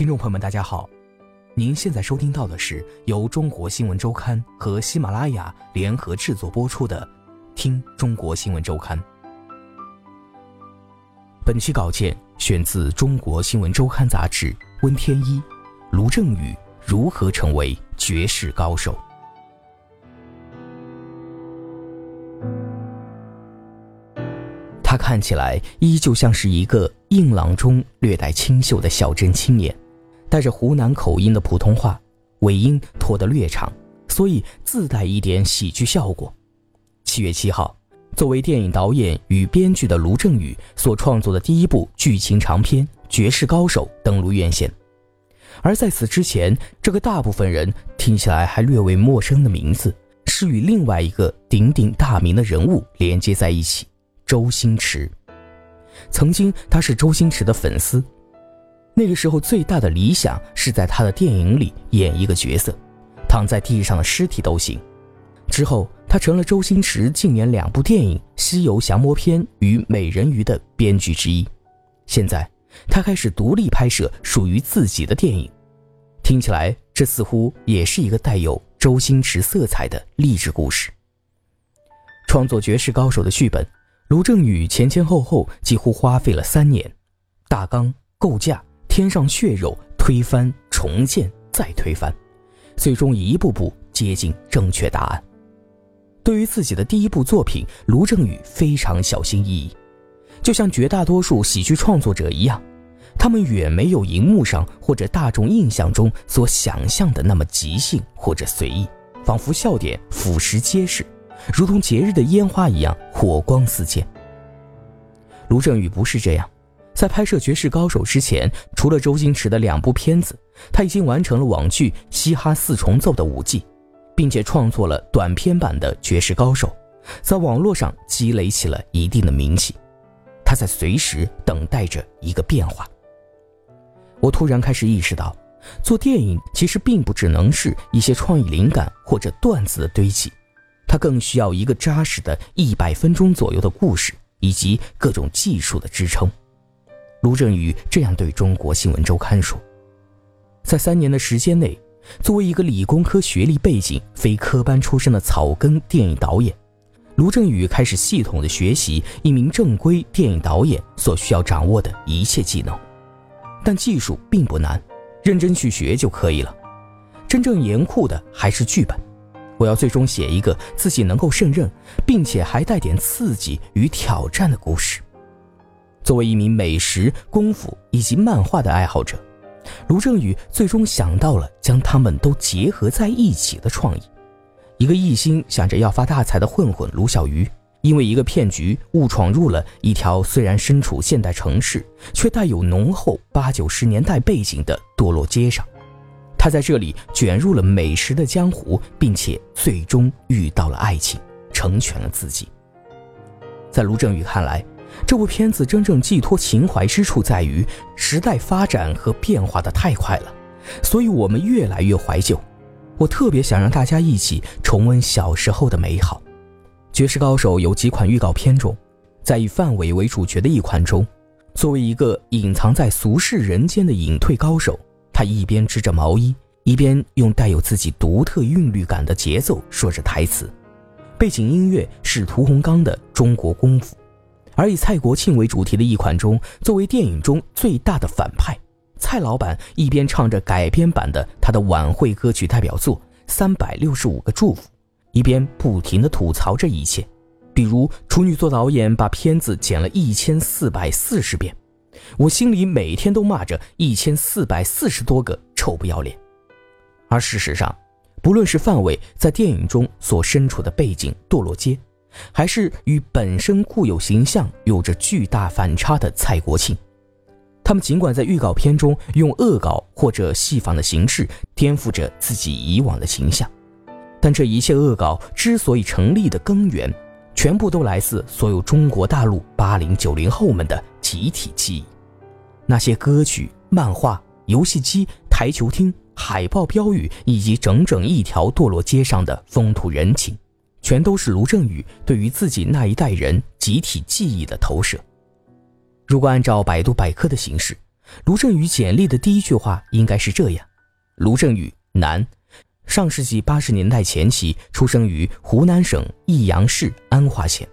听众朋友们，大家好，您现在收听到的是由中国新闻周刊和喜马拉雅联合制作播出的《听中国新闻周刊》。本期稿件选自《中国新闻周刊》杂志，温天一、卢正雨如何成为绝世高手？他看起来依旧像是一个硬朗中略带清秀的小镇青年。带着湖南口音的普通话，尾音拖得略长，所以自带一点喜剧效果。七月七号，作为电影导演与编剧的卢正雨所创作的第一部剧情长片《绝世高手》登陆院线。而在此之前，这个大部分人听起来还略微陌生的名字，是与另外一个鼎鼎大名的人物连接在一起——周星驰。曾经，他是周星驰的粉丝。那个时候最大的理想是在他的电影里演一个角色，躺在地上的尸体都行。之后，他成了周星驰近年两部电影《西游降魔篇》与《美人鱼》的编剧之一。现在，他开始独立拍摄属于自己的电影。听起来，这似乎也是一个带有周星驰色彩的励志故事。创作《绝世高手》的剧本，卢正雨前前后后几乎花费了三年，大纲构架。添上血肉，推翻、重建、再推翻，最终一步步接近正确答案。对于自己的第一部作品，卢正雨非常小心翼翼，就像绝大多数喜剧创作者一样，他们远没有荧幕上或者大众印象中所想象的那么即兴或者随意，仿佛笑点俯拾皆是，如同节日的烟花一样火光四溅。卢正雨不是这样。在拍摄《绝世高手》之前，除了周星驰的两部片子，他已经完成了网剧《嘻哈四重奏》的五季，并且创作了短片版的《绝世高手》，在网络上积累起了一定的名气。他在随时等待着一个变化。我突然开始意识到，做电影其实并不只能是一些创意灵感或者段子的堆积，它更需要一个扎实的一百分钟左右的故事以及各种技术的支撑。卢正雨这样对中国新闻周刊说：“在三年的时间内，作为一个理工科学历背景、非科班出身的草根电影导演，卢正雨开始系统的学习一名正规电影导演所需要掌握的一切技能。但技术并不难，认真去学就可以了。真正严酷的还是剧本。我要最终写一个自己能够胜任，并且还带点刺激与挑战的故事。”作为一名美食、功夫以及漫画的爱好者，卢正雨最终想到了将他们都结合在一起的创意。一个一心想着要发大财的混混卢小鱼，因为一个骗局误闯入了一条虽然身处现代城市，却带有浓厚八九十年代背景的堕落街上。他在这里卷入了美食的江湖，并且最终遇到了爱情，成全了自己。在卢正雨看来。这部片子真正寄托情怀之处在于，时代发展和变化的太快了，所以我们越来越怀旧。我特别想让大家一起重温小时候的美好。《绝世高手》有几款预告片中，在以范伟为主角的一款中，作为一个隐藏在俗世人间的隐退高手，他一边织着毛衣，一边用带有自己独特韵律感的节奏说着台词，背景音乐是屠洪刚的《中国功夫》。而以蔡国庆为主题的一款中，作为电影中最大的反派，蔡老板一边唱着改编版的他的晚会歌曲代表作《三百六十五个祝福》，一边不停地吐槽这一切，比如处女座导演把片子剪了一千四百四十遍，我心里每天都骂着一千四百四十多个臭不要脸。而事实上，不论是范伟在电影中所身处的背景堕落街。还是与本身固有形象有着巨大反差的蔡国庆，他们尽管在预告片中用恶搞或者戏仿的形式颠覆着自己以往的形象，但这一切恶搞之所以成立的根源，全部都来自所有中国大陆八零九零后们的集体记忆。那些歌曲、漫画、游戏机、台球厅、海报标语，以及整整一条堕落街上的风土人情，全都是卢正雨对于自己那一代人集体记忆的投射。如果按照百度百科的形式，卢正雨简历的第一句话应该是这样：卢正雨，男，上世纪八十年代前期出生于湖南省益阳市安化县。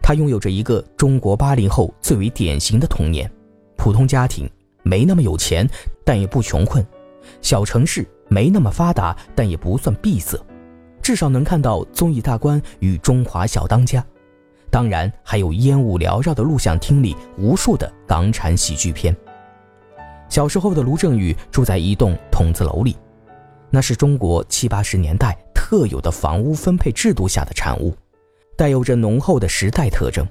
他拥有着一个中国八零后最为典型的童年，普通家庭，没那么有钱，但也不穷困；小城市没那么发达，但也不算闭塞，至少能看到综艺大观与中华小当家。当然，还有烟雾缭绕的录像厅里无数的港产喜剧片。小时候的卢正雨住在一栋筒子楼里，那是中国七八十年代特有的房屋分配制度下的产物，带有着浓厚的时代特征。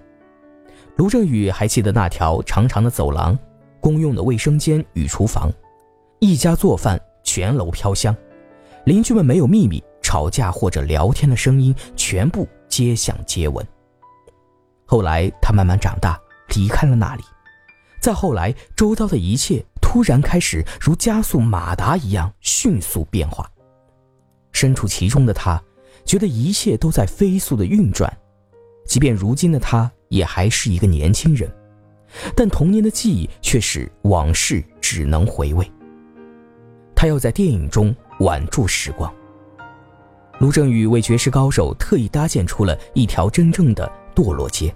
卢正雨还记得那条长长的走廊，公用的卫生间与厨房，一家做饭，全楼飘香，邻居们没有秘密，吵架或者聊天的声音全部街响接闻。后来，他慢慢长大，离开了那里。再后来，周遭的一切突然开始如加速马达一样迅速变化。身处其中的他，觉得一切都在飞速的运转。即便如今的他，也还是一个年轻人，但童年的记忆却是往事只能回味。他要在电影中挽住时光。卢正雨为绝世高手特意搭建出了一条真正的。堕落街，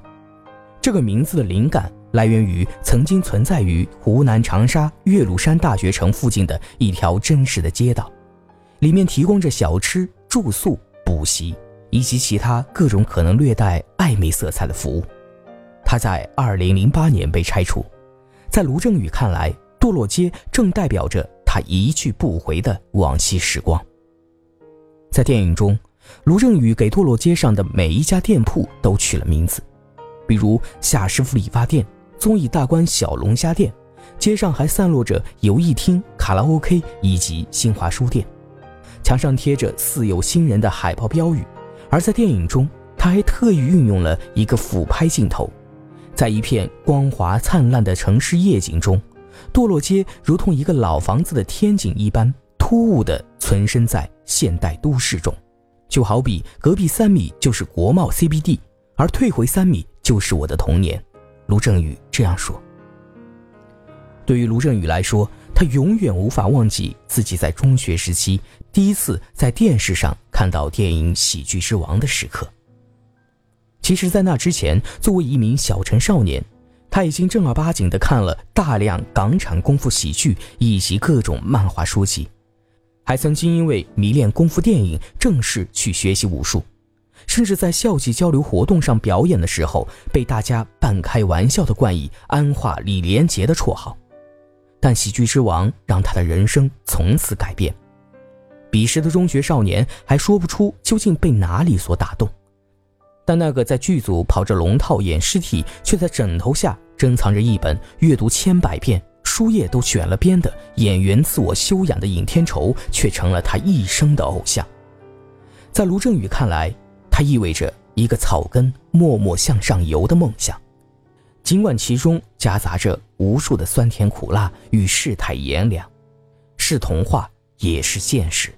这个名字的灵感来源于曾经存在于湖南长沙岳麓山大学城附近的一条真实的街道，里面提供着小吃、住宿、补习以及其他各种可能略带暧昧色彩的服务。它在2008年被拆除，在卢正雨看来，堕落街正代表着他一去不回的往昔时光。在电影中。卢正雨给堕落街上的每一家店铺都取了名字，比如夏师傅理发店、综艺大观小龙虾店，街上还散落着游艺厅、卡拉 OK 以及新华书店，墙上贴着似有新人的海报标语。而在电影中，他还特意运用了一个俯拍镜头，在一片光滑灿烂的城市夜景中，堕落街如同一个老房子的天井一般，突兀地存身在现代都市中。就好比隔壁三米就是国贸 CBD，而退回三米就是我的童年。卢正雨这样说。对于卢正雨来说，他永远无法忘记自己在中学时期第一次在电视上看到电影《喜剧之王》的时刻。其实，在那之前，作为一名小城少年，他已经正儿八经地看了大量港产功夫喜剧以及各种漫画书籍。还曾经因为迷恋功夫电影，正式去学习武术，甚至在校际交流活动上表演的时候，被大家半开玩笑的冠以“安化李连杰”的绰号。但喜剧之王让他的人生从此改变。彼时的中学少年还说不出究竟被哪里所打动，但那个在剧组跑着龙套演尸体，却在枕头下珍藏着一本阅读千百遍。书页都卷了边的演员自我修养的尹天仇，却成了他一生的偶像。在卢正雨看来，他意味着一个草根默默向上游的梦想，尽管其中夹杂着无数的酸甜苦辣与世态炎凉，是童话也是现实。